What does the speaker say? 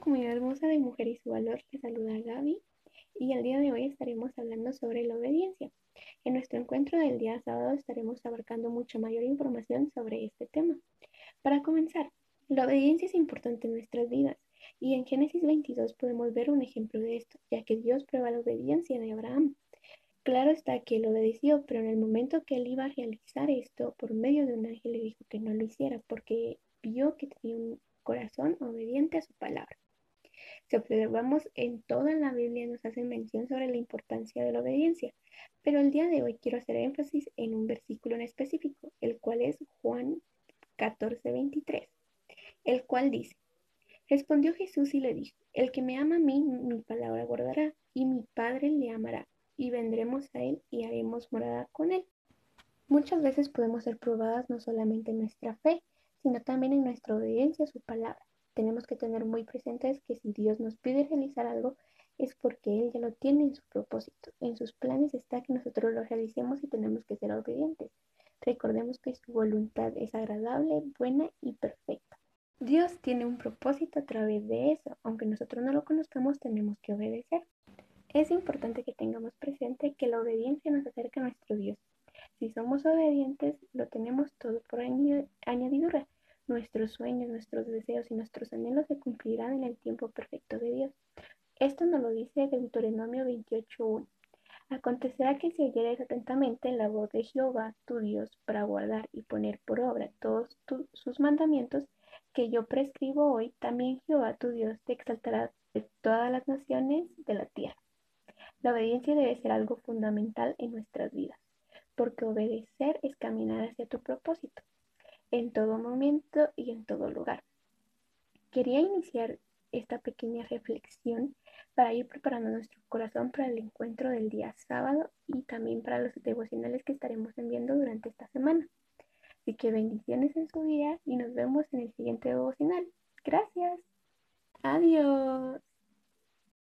Comunidad hermosa de Mujer y su Valor, les saluda Gaby y el día de hoy estaremos hablando sobre la obediencia. En nuestro encuentro del día sábado estaremos abarcando mucha mayor información sobre este tema. Para comenzar, la obediencia es importante en nuestras vidas y en Génesis 22 podemos ver un ejemplo de esto, ya que Dios prueba la obediencia de Abraham. Claro está que él obedeció, pero en el momento que él iba a realizar esto, por medio de un ángel le dijo que no lo hiciera porque vio que tenía un corazón obediente a su palabra. Si observamos en toda la Biblia nos hace mención sobre la importancia de la obediencia, pero el día de hoy quiero hacer énfasis en un versículo en específico, el cual es Juan 14:23, el cual dice, Respondió Jesús y le dijo, El que me ama a mí, mi palabra guardará, y mi Padre le amará, y vendremos a él y haremos morada con él. Muchas veces podemos ser probadas no solamente en nuestra fe, sino también en nuestra obediencia a su palabra. Tenemos que tener muy presentes que si Dios nos pide realizar algo, es porque Él ya lo tiene en su propósito. En sus planes está que nosotros lo realicemos y tenemos que ser obedientes. Recordemos que su voluntad es agradable, buena y perfecta. Dios tiene un propósito a través de eso. Aunque nosotros no lo conozcamos, tenemos que obedecer. Es importante que tengamos presente que la obediencia nos acerca a nuestro Dios. Si somos obedientes, lo tenemos todo por añadidura. Nuestros sueños, nuestros deseos y nuestros anhelos se cumplirán en el tiempo perfecto de Dios. Esto nos lo dice Deuteronomio 28.1. Acontecerá que si oyeres atentamente la voz de Jehová, tu Dios, para guardar y poner por obra todos sus mandamientos que yo prescribo hoy, también Jehová, tu Dios, te exaltará de todas las naciones de la tierra. La obediencia debe ser algo fundamental en nuestras vidas, porque obedecer es caminar hacia tu propósito todo momento y en todo lugar. Quería iniciar esta pequeña reflexión para ir preparando nuestro corazón para el encuentro del día sábado y también para los devocionales que estaremos enviando durante esta semana. Así que bendiciones en su día y nos vemos en el siguiente devocional. Gracias. Adiós.